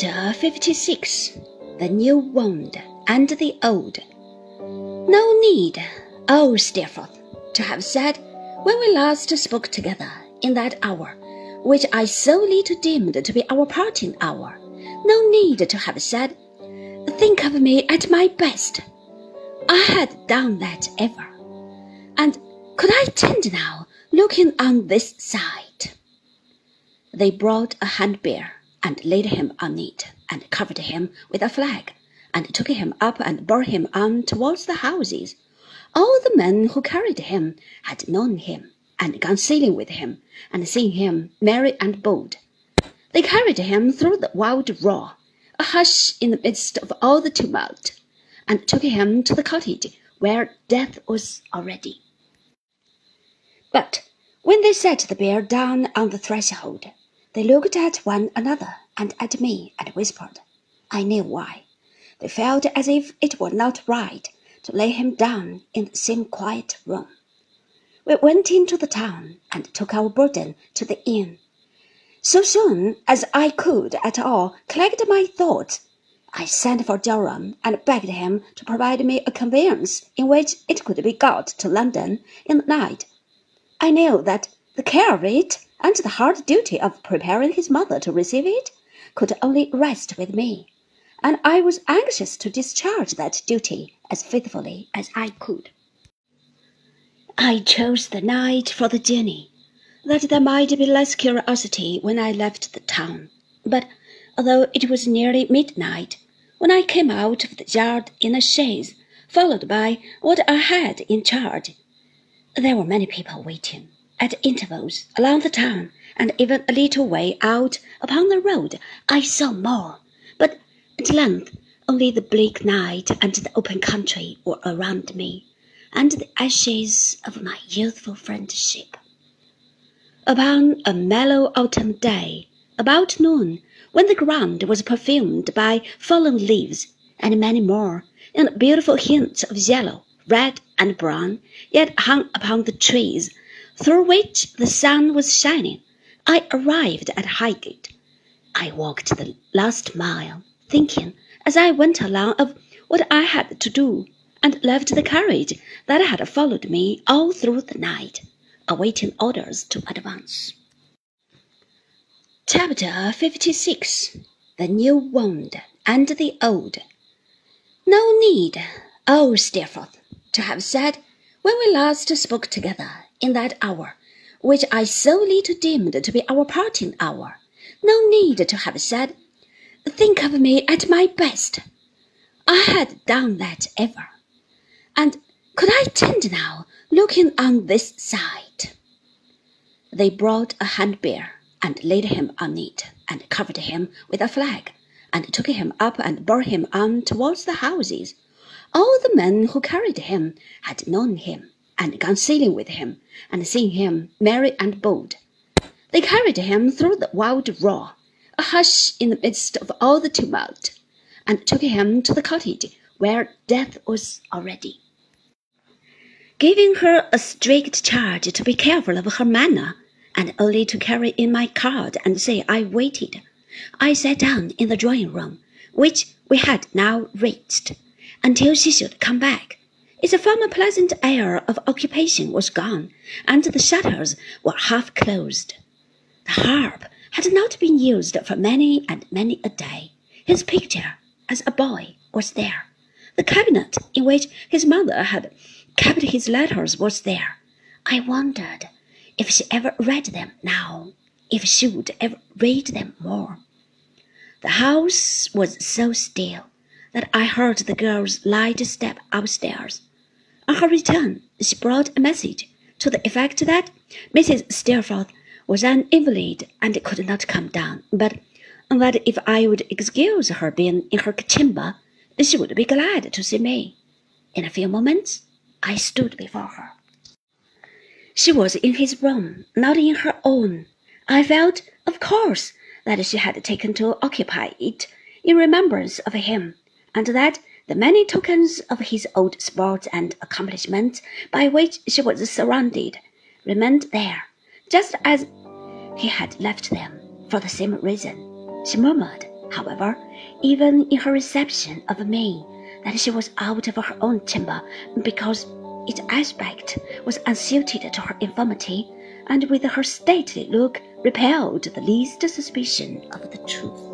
Chapter 56 The New Wound and the Old. No need, oh Steerforth, to have said, when we last spoke together in that hour, which I so little deemed to be our parting hour, no need to have said, Think of me at my best. I had done that ever. And could I tend now, looking on this side? They brought a hand bier and laid him on it, and covered him with a flag, and took him up and bore him on towards the houses. All the men who carried him had known him, and gone sailing with him, and seen him merry and bold. They carried him through the wild roar, a hush in the midst of all the tumult, and took him to the cottage where death was already. But when they set the bear down on the threshold, they looked at one another and at me and whispered. I knew why. They felt as if it were not right to lay him down in the same quiet room. We went into the town and took our burden to the inn. So soon as I could at all collect my thoughts, I sent for Joram and begged him to provide me a conveyance in which it could be got to London in the night. I knew that the care of it and the hard duty of preparing his mother to receive it could only rest with me, and I was anxious to discharge that duty as faithfully as I could. I chose the night for the journey, that there might be less curiosity when I left the town. But although it was nearly midnight, when I came out of the yard in a chaise, followed by what I had in charge, there were many people waiting at intervals along the town, and even a little way out upon the road I saw more, but at length only the bleak night and the open country were around me, and the ashes of my youthful friendship. Upon a mellow autumn day, about noon, when the ground was perfumed by fallen leaves, and many more, and beautiful hints of yellow, red, and brown, yet hung upon the trees, through which the sun was shining, I arrived at Highgate. I walked the last mile, thinking as I went along of what I had to do, and left the carriage that had followed me all through the night, awaiting orders to advance. Chapter 56 The New Wound and the Old. No need, oh Steerforth, to have said, when we last spoke together in that hour, which I so little deemed to be our parting hour, no need to have said, Think of me at my best. I had done that ever. And could I tend now, looking on this side? They brought a hand bier and laid him on it, and covered him with a flag, and took him up and bore him on towards the houses. All the men who carried him had known him, and gone sailing with him, and seen him merry and bold. They carried him through the wild roar, a hush in the midst of all the tumult, and took him to the cottage where death was already. Giving her a strict charge to be careful of her manner, and only to carry in my card and say I waited. I sat down in the drawing room, which we had now reached, until she should come back. Its former pleasant air of occupation was gone, and the shutters were half closed. The harp had not been used for many and many a day. His picture, as a boy, was there. The cabinet in which his mother had kept his letters was there. I wondered if she ever read them now, if she would ever read them more. The house was so still that I heard the girl's light step upstairs. On her return, she brought a message to the effect that Mrs. Steerforth was an invalid and could not come down, but that if I would excuse her being in her chamber, she would be glad to see me. In a few moments, I stood before her. She was in his room, not in her own. I felt, of course, that she had taken to occupy it in remembrance of him, and that the many tokens of his old sports and accomplishments by which she was surrounded remained there, just as he had left them, for the same reason. She murmured, however, even in her reception of me, that she was out of her own chamber because its aspect was unsuited to her infirmity, and with her stately look repelled the least suspicion of the truth.